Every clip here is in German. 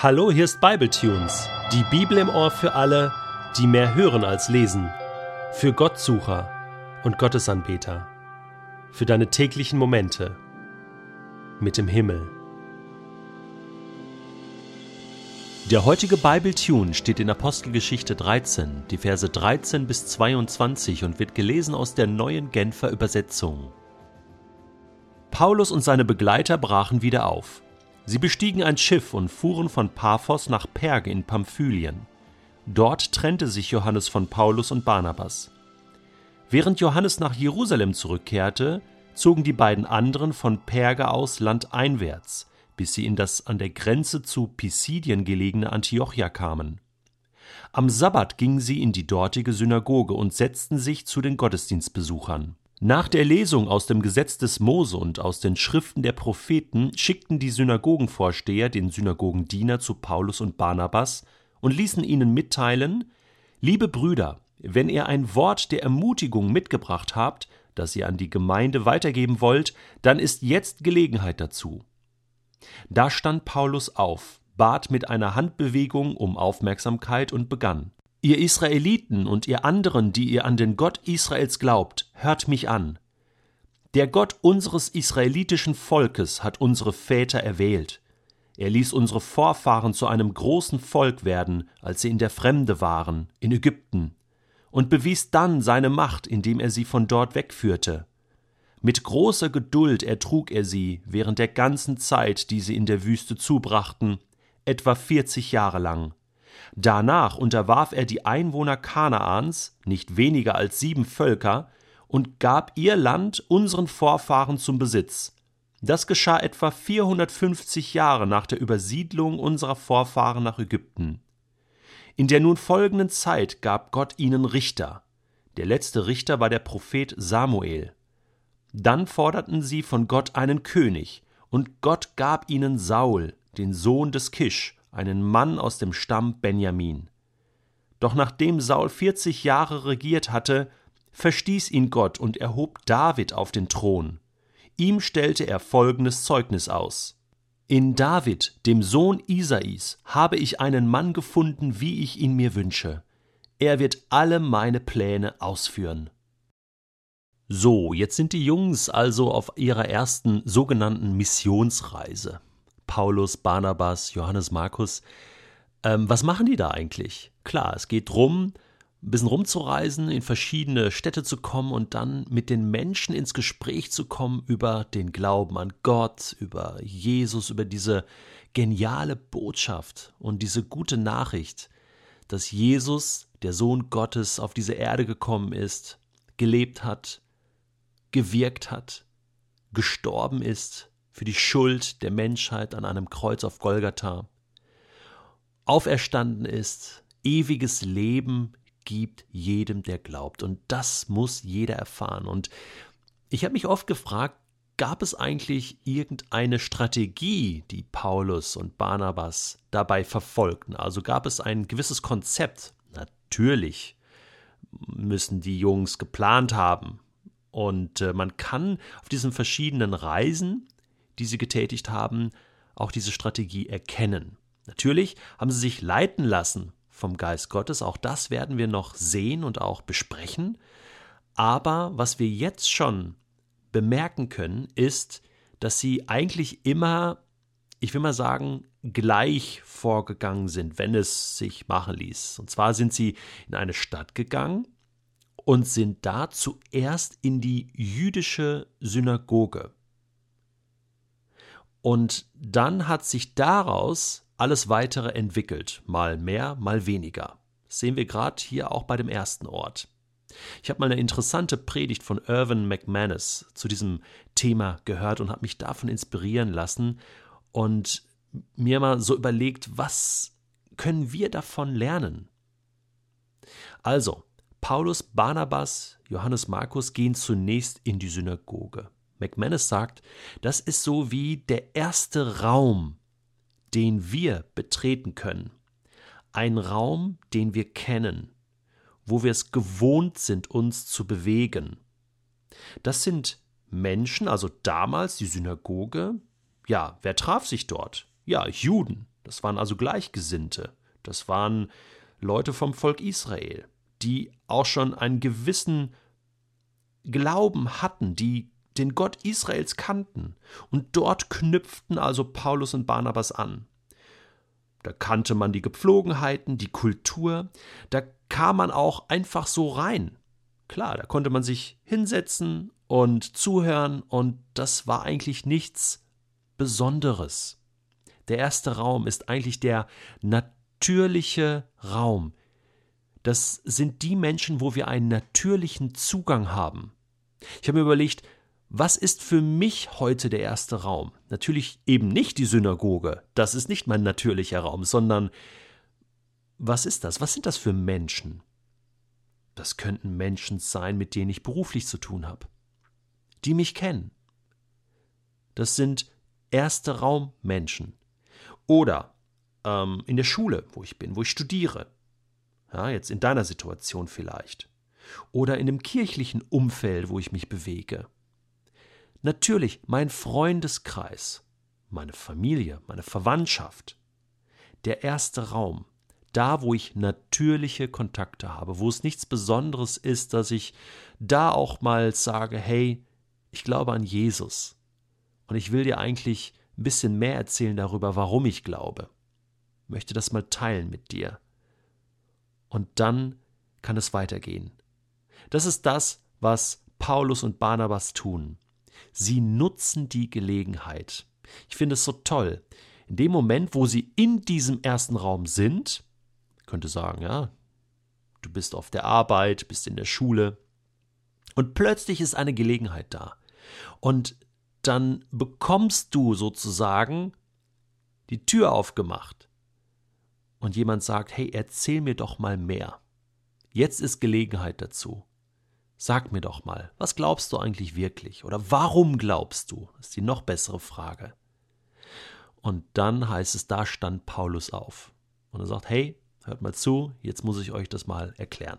Hallo, hier ist Bibletunes, die Bibel im Ohr für alle, die mehr hören als lesen, für Gottsucher und Gottesanbeter, für deine täglichen Momente mit dem Himmel. Der heutige Bibletune steht in Apostelgeschichte 13, die Verse 13 bis 22 und wird gelesen aus der neuen Genfer Übersetzung. Paulus und seine Begleiter brachen wieder auf. Sie bestiegen ein Schiff und fuhren von Paphos nach Perge in Pamphylien. Dort trennte sich Johannes von Paulus und Barnabas. Während Johannes nach Jerusalem zurückkehrte, zogen die beiden anderen von Perge aus landeinwärts, bis sie in das an der Grenze zu Pisidien gelegene Antiochia kamen. Am Sabbat gingen sie in die dortige Synagoge und setzten sich zu den Gottesdienstbesuchern. Nach der Lesung aus dem Gesetz des Mose und aus den Schriften der Propheten schickten die Synagogenvorsteher den Synagogendiener zu Paulus und Barnabas und ließen ihnen mitteilen Liebe Brüder, wenn ihr ein Wort der Ermutigung mitgebracht habt, das ihr an die Gemeinde weitergeben wollt, dann ist jetzt Gelegenheit dazu. Da stand Paulus auf, bat mit einer Handbewegung um Aufmerksamkeit und begann Ihr Israeliten und ihr anderen, die ihr an den Gott Israels glaubt, hört mich an. Der Gott unseres israelitischen Volkes hat unsere Väter erwählt. Er ließ unsere Vorfahren zu einem großen Volk werden, als sie in der Fremde waren, in Ägypten, und bewies dann seine Macht, indem er sie von dort wegführte. Mit großer Geduld ertrug er sie während der ganzen Zeit, die sie in der Wüste zubrachten, etwa vierzig Jahre lang. Danach unterwarf er die Einwohner Kanaans, nicht weniger als sieben Völker, und gab ihr Land unseren Vorfahren zum Besitz. Das geschah etwa 450 Jahre nach der Übersiedlung unserer Vorfahren nach Ägypten. In der nun folgenden Zeit gab Gott ihnen Richter. Der letzte Richter war der Prophet Samuel. Dann forderten sie von Gott einen König, und Gott gab ihnen Saul, den Sohn des Kisch, einen Mann aus dem Stamm Benjamin. Doch nachdem Saul vierzig Jahre regiert hatte, verstieß ihn Gott und erhob David auf den Thron. Ihm stellte er folgendes Zeugnis aus. In David, dem Sohn Isais, habe ich einen Mann gefunden, wie ich ihn mir wünsche. Er wird alle meine Pläne ausführen. So, jetzt sind die Jungs also auf ihrer ersten sogenannten Missionsreise. Paulus, Barnabas, Johannes Markus. Ähm, was machen die da eigentlich? Klar, es geht drum, ein bisschen rumzureisen, in verschiedene Städte zu kommen und dann mit den Menschen ins Gespräch zu kommen über den Glauben an Gott, über Jesus, über diese geniale Botschaft und diese gute Nachricht, dass Jesus, der Sohn Gottes, auf diese Erde gekommen ist, gelebt hat, gewirkt hat, gestorben ist für die Schuld der Menschheit an einem Kreuz auf Golgatha, auferstanden ist, ewiges Leben gibt jedem, der glaubt. Und das muss jeder erfahren. Und ich habe mich oft gefragt, gab es eigentlich irgendeine Strategie, die Paulus und Barnabas dabei verfolgten? Also gab es ein gewisses Konzept? Natürlich müssen die Jungs geplant haben. Und äh, man kann auf diesen verschiedenen Reisen die sie getätigt haben, auch diese Strategie erkennen. Natürlich haben sie sich leiten lassen vom Geist Gottes, auch das werden wir noch sehen und auch besprechen. Aber was wir jetzt schon bemerken können, ist, dass sie eigentlich immer, ich will mal sagen, gleich vorgegangen sind, wenn es sich machen ließ. Und zwar sind sie in eine Stadt gegangen und sind da zuerst in die jüdische Synagoge. Und dann hat sich daraus alles weitere entwickelt, mal mehr, mal weniger. Das sehen wir gerade hier auch bei dem ersten Ort. Ich habe mal eine interessante Predigt von Irvin McManus zu diesem Thema gehört und habe mich davon inspirieren lassen und mir mal so überlegt, was können wir davon lernen? Also, Paulus, Barnabas, Johannes Markus gehen zunächst in die Synagoge. McManus sagt, das ist so wie der erste Raum, den wir betreten können. Ein Raum, den wir kennen, wo wir es gewohnt sind, uns zu bewegen. Das sind Menschen, also damals die Synagoge. Ja, wer traf sich dort? Ja, Juden. Das waren also Gleichgesinnte. Das waren Leute vom Volk Israel, die auch schon einen gewissen Glauben hatten, die den Gott Israels kannten. Und dort knüpften also Paulus und Barnabas an. Da kannte man die Gepflogenheiten, die Kultur, da kam man auch einfach so rein. Klar, da konnte man sich hinsetzen und zuhören, und das war eigentlich nichts Besonderes. Der erste Raum ist eigentlich der natürliche Raum. Das sind die Menschen, wo wir einen natürlichen Zugang haben. Ich habe mir überlegt, was ist für mich heute der erste Raum? Natürlich eben nicht die Synagoge, das ist nicht mein natürlicher Raum, sondern was ist das? Was sind das für Menschen? Das könnten Menschen sein, mit denen ich beruflich zu tun habe, die mich kennen. Das sind erste Raummenschen. Oder ähm, in der Schule, wo ich bin, wo ich studiere. Ja, jetzt in deiner Situation vielleicht. Oder in dem kirchlichen Umfeld, wo ich mich bewege. Natürlich mein Freundeskreis, meine Familie, meine Verwandtschaft. Der erste Raum, da wo ich natürliche Kontakte habe, wo es nichts Besonderes ist, dass ich da auch mal sage, hey, ich glaube an Jesus. Und ich will dir eigentlich ein bisschen mehr erzählen darüber, warum ich glaube. Ich möchte das mal teilen mit dir. Und dann kann es weitergehen. Das ist das, was Paulus und Barnabas tun. Sie nutzen die Gelegenheit. Ich finde es so toll. In dem Moment, wo sie in diesem ersten Raum sind, könnte sagen, ja, du bist auf der Arbeit, bist in der Schule, und plötzlich ist eine Gelegenheit da. Und dann bekommst du sozusagen die Tür aufgemacht. Und jemand sagt, hey, erzähl mir doch mal mehr. Jetzt ist Gelegenheit dazu. Sag mir doch mal, was glaubst du eigentlich wirklich? Oder warum glaubst du? Ist die noch bessere Frage. Und dann heißt es, da stand Paulus auf. Und er sagt, hey, hört mal zu, jetzt muss ich euch das mal erklären.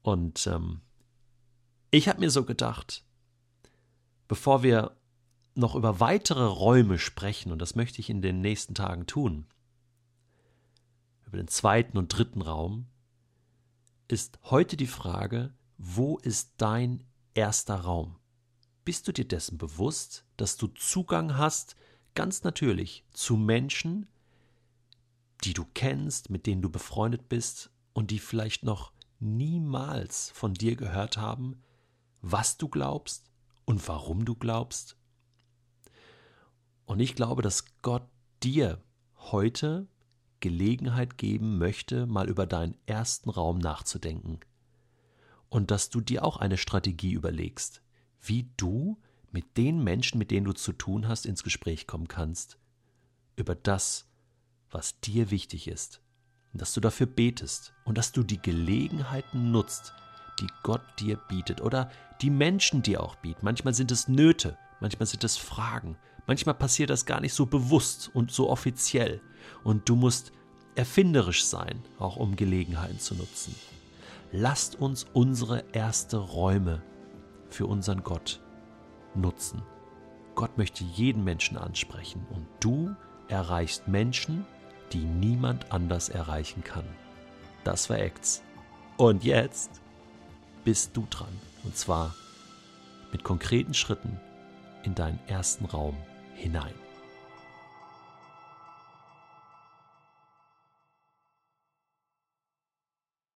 Und ähm, ich habe mir so gedacht, bevor wir noch über weitere Räume sprechen, und das möchte ich in den nächsten Tagen tun, über den zweiten und dritten Raum, ist heute die Frage, wo ist dein erster Raum? Bist du dir dessen bewusst, dass du Zugang hast, ganz natürlich, zu Menschen, die du kennst, mit denen du befreundet bist und die vielleicht noch niemals von dir gehört haben, was du glaubst und warum du glaubst? Und ich glaube, dass Gott dir heute Gelegenheit geben möchte, mal über deinen ersten Raum nachzudenken und dass du dir auch eine Strategie überlegst, wie du mit den Menschen, mit denen du zu tun hast, ins Gespräch kommen kannst, über das, was dir wichtig ist, und dass du dafür betest. Und dass du die Gelegenheiten nutzt, die Gott dir bietet. Oder die Menschen dir auch bieten. Manchmal sind es Nöte, manchmal sind es Fragen, manchmal passiert das gar nicht so bewusst und so offiziell. Und du musst erfinderisch sein, auch um Gelegenheiten zu nutzen lasst uns unsere erste Räume für unseren Gott nutzen. Gott möchte jeden Menschen ansprechen und du erreichst Menschen, die niemand anders erreichen kann. Das war Acts. Und jetzt bist du dran. Und zwar mit konkreten Schritten in deinen ersten Raum hinein.